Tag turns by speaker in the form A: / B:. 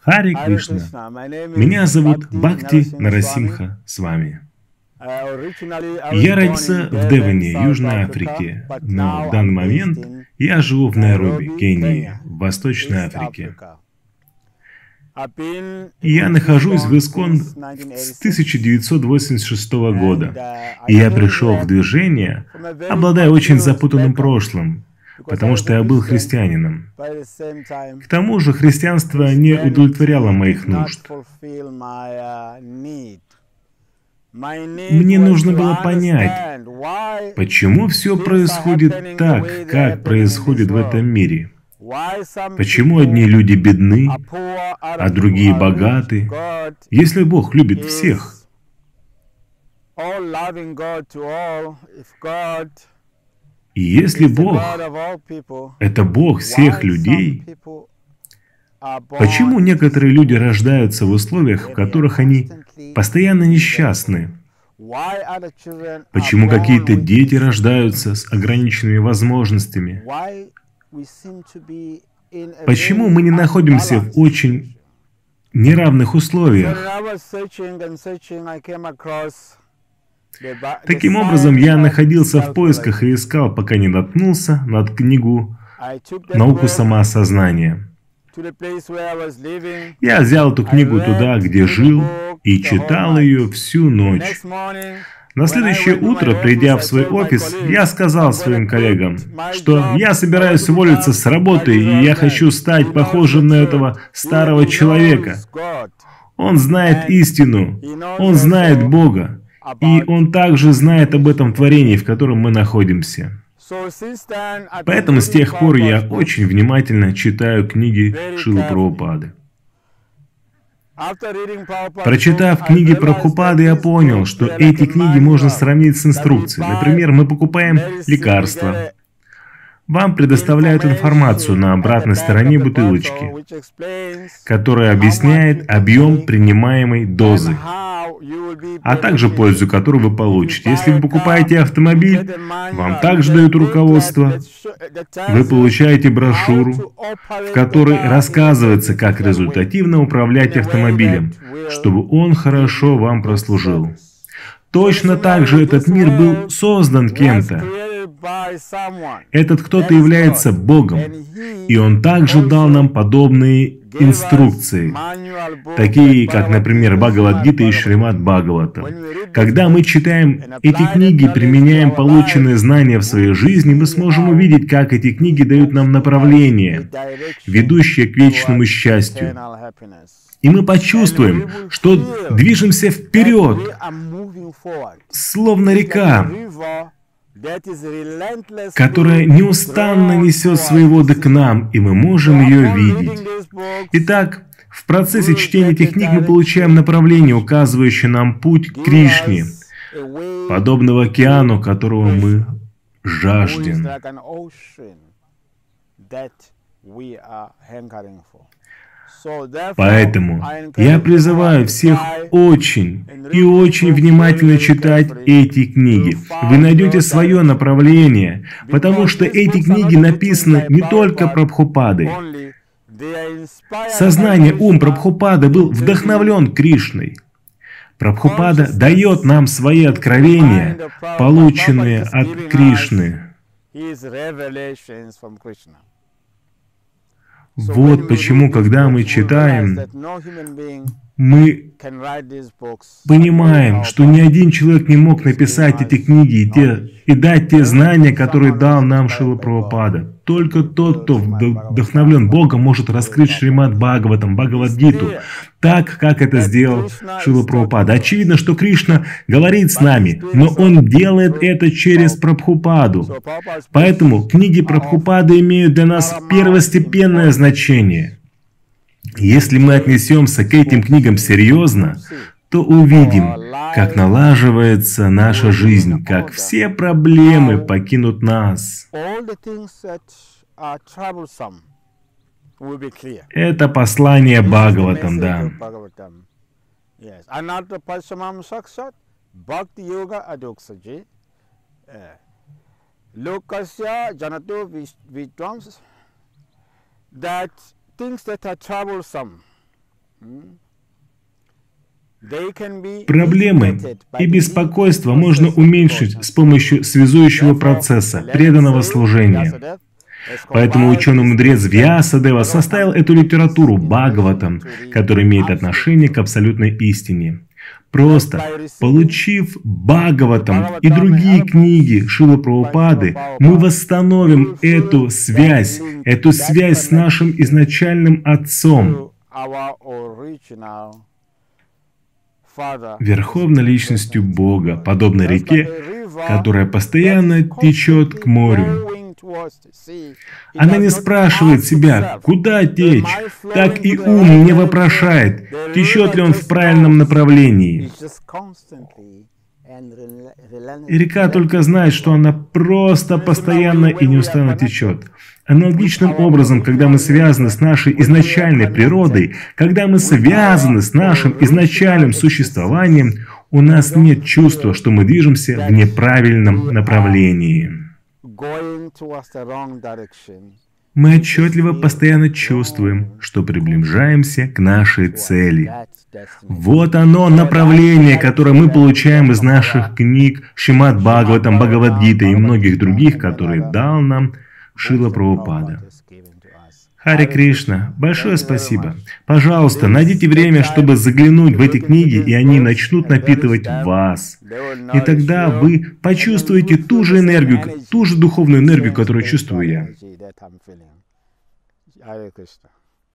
A: Хари Кришна. Меня зовут Бхакти Нарасимха с вами. Я родился в Девоне, Южной Африке, но в данный момент я живу в Найроби, Кении, в Восточной Африке. Я нахожусь в Искон с 1986 года, и я пришел в движение, обладая очень запутанным прошлым, потому что я был христианином. К тому же христианство не удовлетворяло моих нужд. Мне нужно было понять, почему все происходит так, как происходит в этом мире. Почему одни люди бедны, а другие богаты, если Бог любит всех? И если Бог — это Бог всех людей, почему некоторые люди рождаются в условиях, в которых они постоянно несчастны? Почему какие-то дети рождаются с ограниченными возможностями? Почему мы не находимся в очень неравных условиях? Таким образом, я находился в поисках и искал, пока не наткнулся над книгу «Науку самоосознания». Я взял эту книгу туда, где жил, и читал ее всю ночь. На следующее утро, придя в свой офис, я сказал своим коллегам, что я собираюсь уволиться с работы, и я хочу стать похожим на этого старого человека. Он знает истину, он знает Бога. И он также знает об этом творении, в котором мы находимся. Поэтому с тех пор я очень внимательно читаю книги Шилы Прабхупады. Прочитав книги Прабхупады, я понял, что эти книги можно сравнить с инструкцией. Например, мы покупаем лекарства, вам предоставляют информацию на обратной стороне бутылочки, которая объясняет объем принимаемой дозы, а также пользу, которую вы получите. Если вы покупаете автомобиль, вам также дают руководство. Вы получаете брошюру, в которой рассказывается, как результативно управлять автомобилем, чтобы он хорошо вам прослужил. Точно так же этот мир был создан кем-то. Этот кто-то является Богом, и Он также дал нам подобные инструкции, такие как, например, Бхагавадгита и Шримад Бхагавата. Когда мы читаем эти книги, применяем полученные знания в своей жизни, мы сможем увидеть, как эти книги дают нам направление, ведущее к вечному счастью. И мы почувствуем, что движемся вперед, словно река, которая неустанно несет свои воды к нам, и мы можем ее видеть. Итак, в процессе чтения этих книг мы получаем направление, указывающее нам путь к Кришне, подобного океану, которого мы жаждем. Поэтому я призываю всех очень и очень внимательно читать эти книги. Вы найдете свое направление, потому что эти книги написаны не только про Прабхупады. Сознание, ум Прабхупады был вдохновлен Кришной. Прабхупада дает нам свои откровения, полученные от Кришны. Вот почему, когда мы читаем, мы понимаем, что ни один человек не мог написать эти книги и, те, и дать те знания, которые дал нам Шила Прабхупада. Только тот, кто вдохновлен Богом, может раскрыть Шримад Бхагаватам, Бхагавадгиту, так, как это сделал Шила Прабхупада. Очевидно, что Кришна говорит с нами, но Он делает это через Прабхупаду. Поэтому книги Прабхупады имеют для нас первостепенное значение – если мы отнесемся к этим книгам серьезно, то увидим, как налаживается наша жизнь, как все проблемы покинут нас. Это послание Бхагаватам, да.
B: Things that are troublesome
A: Проблемы и беспокойство можно уменьшить с помощью связующего процесса преданного служения. Поэтому ученый-мудрец Вьясадева составил эту литературу Бхагаватам, которая имеет отношение к абсолютной истине. Просто получив Бхагаватам и другие книги Шила Прабхупады, мы восстановим эту связь, эту связь с нашим изначальным Отцом, верховной личностью Бога, подобно реке, которая постоянно течет к морю. Она не спрашивает себя, куда течь, так и ум не вопрошает, течет ли он в правильном направлении. И река только знает, что она просто постоянно и неустанно течет. Аналогичным образом, когда мы связаны с нашей изначальной природой, когда мы связаны с нашим изначальным существованием, у нас нет чувства, что мы движемся в неправильном направлении. Мы отчетливо постоянно чувствуем, что приближаемся к нашей цели. Вот оно направление, которое мы получаем из наших книг Шимат Бхагаватам, Бхагавадгита и многих других, которые дал нам Шила Прабхупада. Хари Кришна, большое спасибо. Пожалуйста, найдите время, чтобы заглянуть в эти книги, и они начнут напитывать вас. И тогда вы почувствуете ту же энергию, ту же духовную энергию, которую чувствую я.